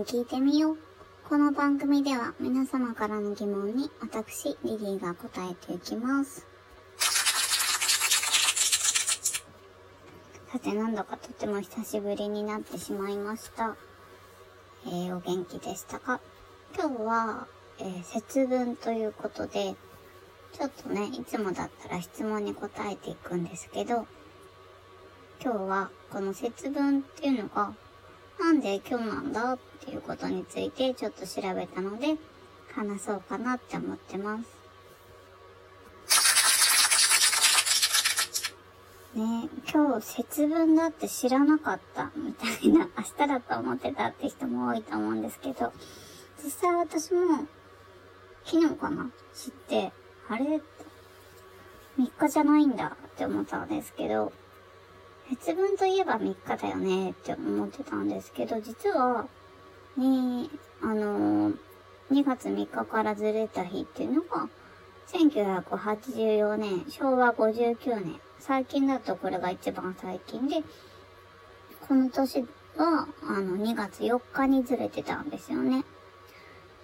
に聞いてみよう。この番組では皆様からの疑問に私、リリーが答えていきます。さて、なんだかとても久しぶりになってしまいました。えー、お元気でしたか？今日は、えー、節分ということで、ちょっとね、いつもだったら質問に答えていくんですけど、今日はこの節分っていうのが、なんで今日なんだっていうことについてちょっと調べたので、話そうかなって思ってます。ね今日節分だって知らなかったみたいな、明日だと思ってたって人も多いと思うんですけど、実際私も昨日かな知って、あれ ?3 日じゃないんだって思ったんですけど、節分といえば3日だよねって思ってたんですけど、実は、ね、あのー、2月3日からずれた日っていうのが、1984年、昭和59年。最近だとこれが一番最近で、この年は、あの、2月4日にずれてたんですよね。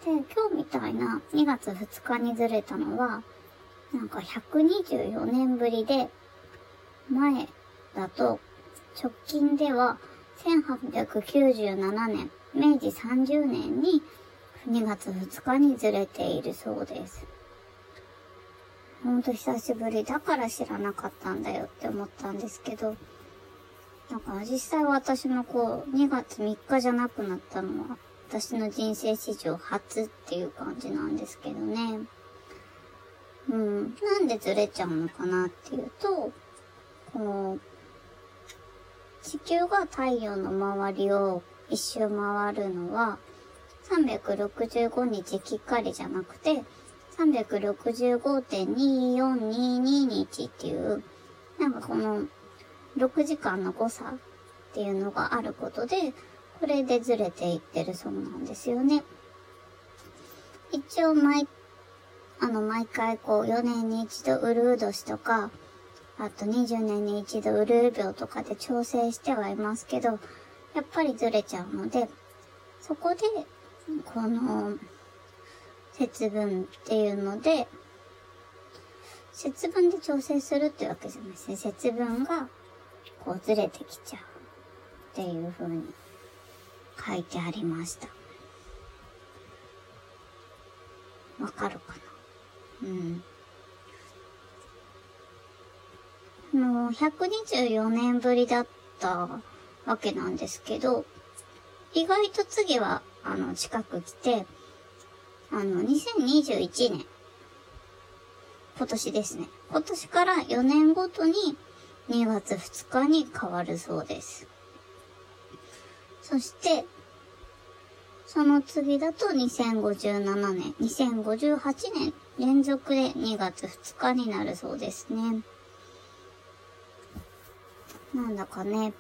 で、今日みたいな2月2日にずれたのは、なんか124年ぶりで、前だと、直近では1897年、明治30年に2月2日にずれているそうです。ほんと久しぶりだから知らなかったんだよって思ったんですけど、だから実際私もこう、2月3日じゃなくなったのは、私の人生史上初っていう感じなんですけどね。うん。なんでずれちゃうのかなっていうと、こう、地球が太陽の周りを一周回るのは、365日きっかりじゃなくて、365.2422日っていう、なんかこの6時間の誤差っていうのがあることで、これでずれていってるそうなんですよね。一応毎、あの、毎回こう4年に一度ウルー年とか、あと20年に一度ウルー病とかで調整してはいますけど、やっぱりずれちゃうので、そこで、この、節分っていうので、節分で調整するってわけじゃないですね。節分が、こうずれてきちゃうっていう風に書いてありました。わかるかな？うん。もう124年ぶりだったわけなんですけど、意外と次は、あの、近く来て、あの、2021年、今年ですね。今年から4年ごとに2月2日に変わるそうです。そして、その次だと2057年、2058年連続で2月2日になるそうですね。なんだかね、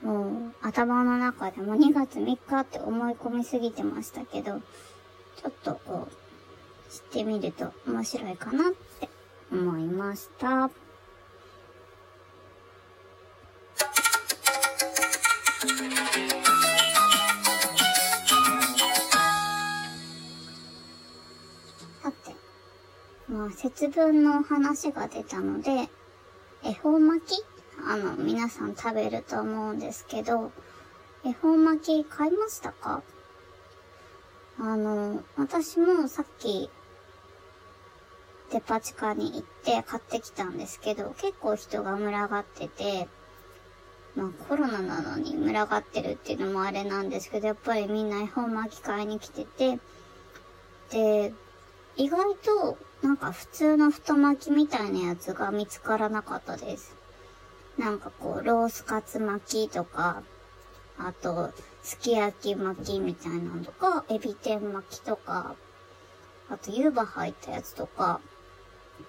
もう頭の中でも2月3日って思い込みすぎてましたけど、ちょっとこう、知ってみると面白いかなって思いました。まあ節分の話が出たので、恵方巻き？あの、皆さん食べると思うんですけど、恵方巻き買いましたか？あの、私もさっき、デパ地下に行って買ってきたんですけど、結構人が群がってて、まあコロナなのに群がってるっていうのもあれなんですけど、やっぱりみんな恵方巻き買いに来てて、で、意外となんか普通の太巻きみたいなやつが見つからなかったです。なんかこう、ロースカツ巻きとか、あと、すき焼き巻きみたいなのとか、エビ天巻きとか、あと湯葉入ったやつとか、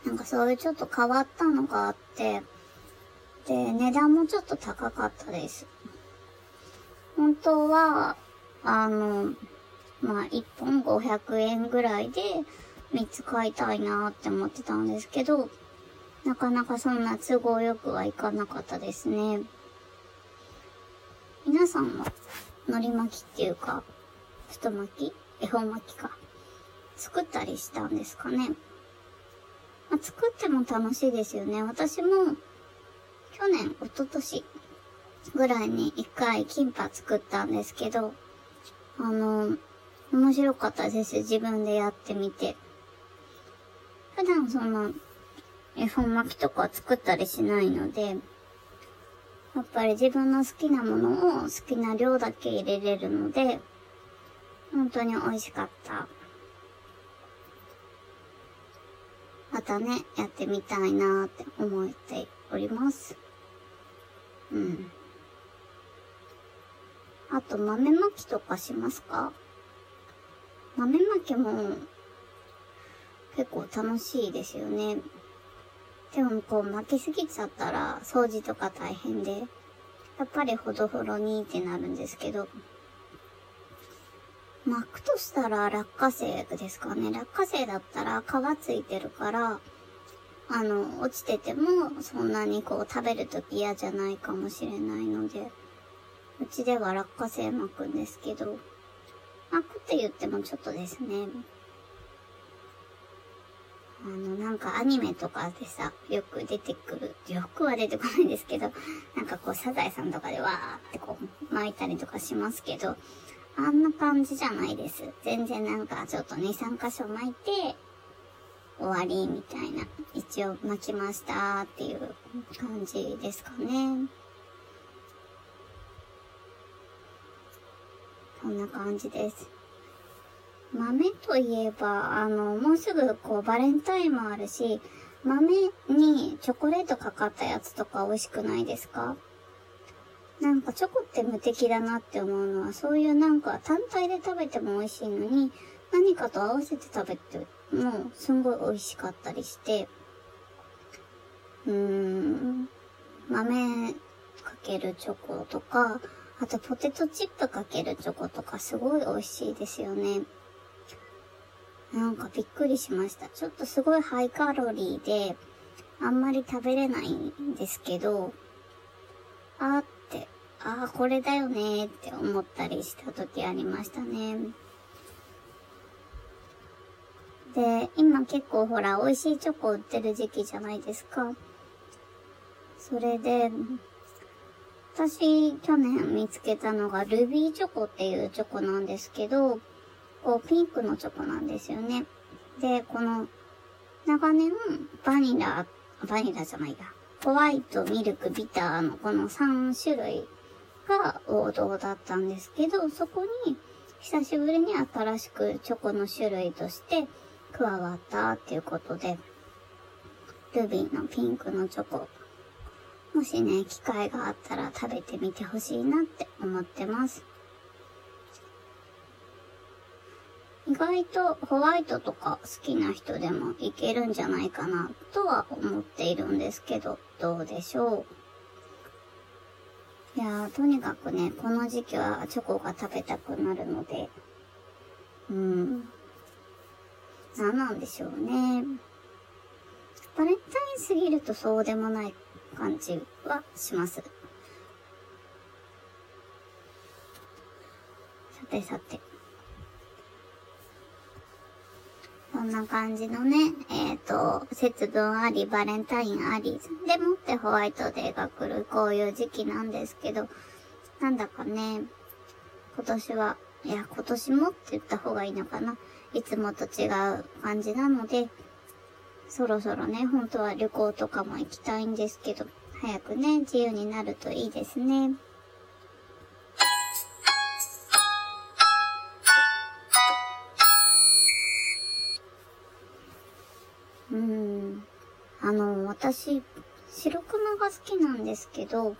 なんかそういうちょっと変わったのがあって、で、値段もちょっと高かったです。本当は、あの、まあ、1本500円ぐらいで3つ買いたいなって思ってたんですけど、なかなかそんな都合よくはいかなかったですね。皆さんは、海苔巻きっていうか、太巻き？恵方巻きか。作ったりしたんですかね。まあ、作っても楽しいですよね。私も、去年、一昨年ぐらいに一回キンパ作ったんですけど、あの、面白かったです。自分でやってみて。普段そんな、恵方巻きとか作ったりしないので、やっぱり自分の好きなものを好きな量だけ入れれるので、本当に美味しかった。またね、やってみたいなって思っております。うん。あと、豆まきとかしますか？豆まきも結構楽しいですよね。でもこう巻きすぎちゃったら掃除とか大変で、やっぱりほどほどにってなるんですけど、巻くとしたら落花生ですかね。落花生だったら皮ついてるから、あの、落ちててもそんなにこう食べるとき嫌じゃないかもしれないので、うちでは落花生巻くんですけど、巻くって言ってもちょっとですね、あの、なんかアニメとかでさ、よく出てくる、よくは出てこないんですけど、なんかこうサザエさんとかでわーってこう巻いたりとかしますけど、あんな感じじゃないです。全然なんかちょっと2、3箇所巻いて、終わりみたいな。一応巻きましたっていう感じですかね。こんな感じです。豆といえば、あの、もうすぐこうバレンタインもあるし、豆にチョコレートかかったやつとか美味しくないですか？なんかチョコって無敵だなって思うのは、そういうなんか単体で食べても美味しいのに、何かと合わせて食べてもすんごい美味しかったりして、うーん、豆かけるチョコとか、あとポテトチップかけるチョコとかすごい美味しいですよね。なんかびっくりしました。ちょっとすごいハイカロリーで、あんまり食べれないんですけど、あーって、ああ、これだよねって思ったりした時ありましたね。で、今結構ほら、美味しいチョコ売ってる時期じゃないですか。それで、私、去年見つけたのが、ルビーチョコっていうチョコなんですけど、こう、ピンクのチョコなんですよね。で、この、長年、バニラ、バニラじゃないや、ホワイト、ミルク、ビターのこの3種類が王道だったんですけど、そこに、久しぶりに新しくチョコの種類として加わったっていうことで、ルビーのピンクのチョコ、もしね、機会があったら食べてみてほしいなって思ってます。意外とホワイトとか好きな人でもいけるんじゃないかなとは思っているんですけど、どうでしょう？いやー、とにかくね、この時期はチョコが食べたくなるので、うん。何なんでしょうね。バレンタイン過ぎるとそうでもない感じはします。さてさて。んな感じのね、えっ、ー、と、節分あり、バレンタインあり、でもってホワイトデーが来る、こういう時期なんですけど、なんだかね、今年は、いや、今年もって言った方がいいのかな。いつもと違う感じなので、そろそろね、本当は旅行とかも行きたいんですけど、早くね、自由になるといいですね。私、白熊が好きなんですけど、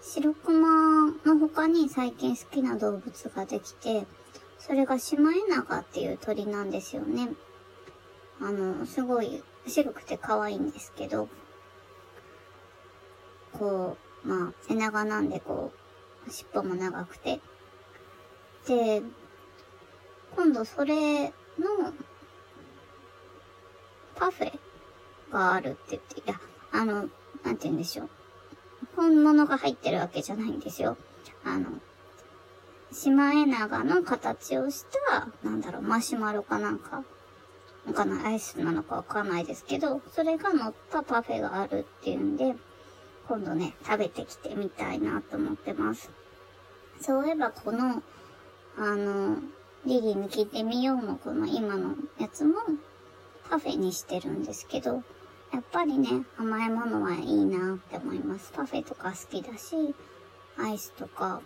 白熊の他に最近好きな動物ができて、それがシマエナガっていう鳥なんですよね。あの、すごい白くて可愛いんですけど、こう、まあ、背長なんでこう、尻尾も長くて。で、今度それのパフェがあるって言って、いや、あの、なんて言うんでしょう。本物が入ってるわけじゃないんですよ。あの、シマエナガの形をした、なんだろう、マシュマロかなんか、わかんない、アイスなのかわかんないですけど、それが乗ったパフェがあるっていうんで、今度ね、食べてきてみたいなと思ってます。そういえばこの、あの、リリーに聞いてみようのこの今のやつもパフェにしてるんですけど、やっぱりね、甘いものはいいなって思います。パフェとか好きだし、アイスとか、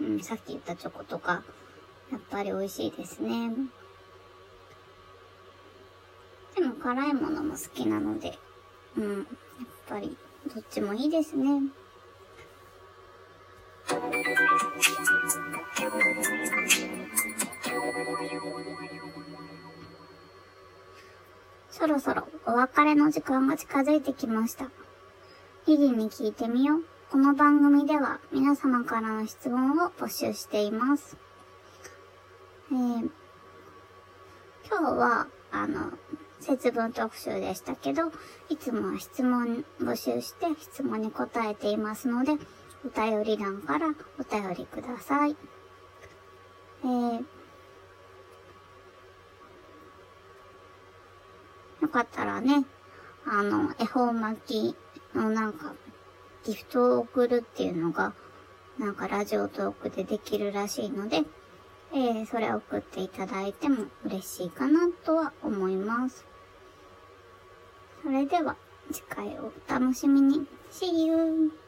うん、さっき言ったチョコとか、やっぱり美味しいですね。でも辛いものも好きなので、うん、やっぱりどっちもいいですね。そろそろお別れの時間が近づいてきました。リリに聞いてみよう。この番組では皆様からの質問を募集しています。えー、今日は、あの、節分特集でしたけど、いつもは質問募集して質問に答えていますので、お便り欄からお便りください。えー、かったらね、あの、恵方巻きのなんか、ギフトを送るっていうのが、なんかラジオトークでできるらしいので、えー、それを送っていただいても嬉しいかなとは思います。それでは、次回をお楽しみに。See you!